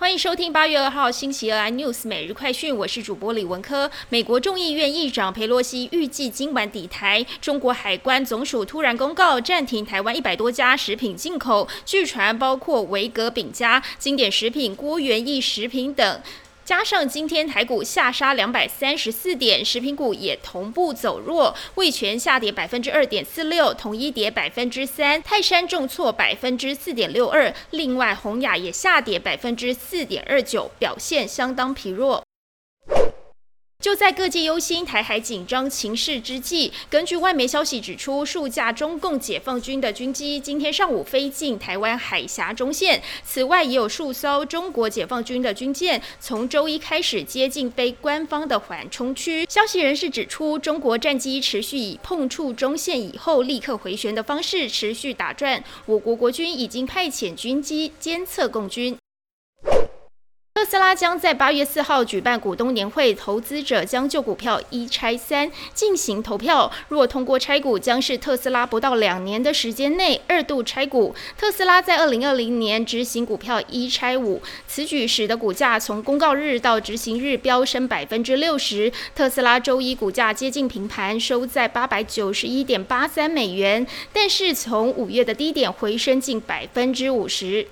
欢迎收听八月二号星期二 iNews 每日快讯，我是主播李文科。美国众议院议长佩洛西预计今晚抵台，中国海关总署突然公告暂停台湾一百多家食品进口，据传包括维格饼家、经典食品、郭元益食品等。加上今天台股下杀两百三十四点，食品股也同步走弱，味全下跌百分之二点四六，统一跌百分之三，泰山重挫百分之四点六二，另外宏雅也下跌百分之四点二九，表现相当疲弱。就在各界忧心台海紧张情势之际，根据外媒消息指出，数架中共解放军的军机今天上午飞进台湾海峡中线。此外，也有数艘中国解放军的军舰从周一开始接近非官方的缓冲区。消息人士指出，中国战机持续以碰触中线以后立刻回旋的方式持续打转。我国国军已经派遣军机监测共军。特斯拉将在八月四号举办股东年会，投资者将就股票一拆三进行投票。若通过拆股，将是特斯拉不到两年的时间内二度拆股。特斯拉在二零二零年执行股票一拆五，此举使得股价从公告日到执行日飙升百分之六十。特斯拉周一股价接近平盘，收在八百九十一点八三美元，但是从五月的低点回升近百分之五十。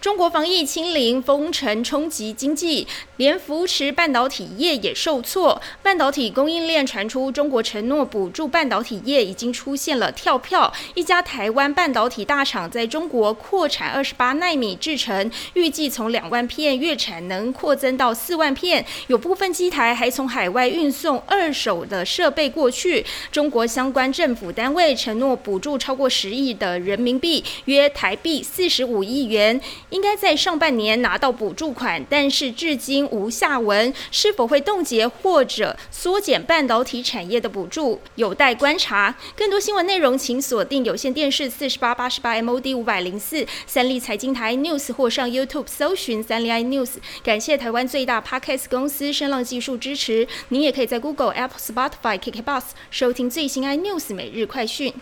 中国防疫清零封城冲击经济，连扶持半导体业也受挫。半导体供应链传出，中国承诺补助半导体业已经出现了跳票。一家台湾半导体大厂在中国扩产二十八纳米制程，预计从两万片月产能扩增到四万片。有部分机台还从海外运送二手的设备过去。中国相关政府单位承诺补助超过十亿的人民币，约台币四十五亿元。应该在上半年拿到补助款，但是至今无下文。是否会冻结或者缩减半导体产业的补助，有待观察。更多新闻内容，请锁定有线电视四十八八十八 MOD 五百零四三立财经台 News 或上 YouTube 搜寻三立 iNews。感谢台湾最大 Podcast 公司声浪技术支持。您也可以在 Google、Apple、Spotify、KKBox 收听最新 iNews 每日快讯。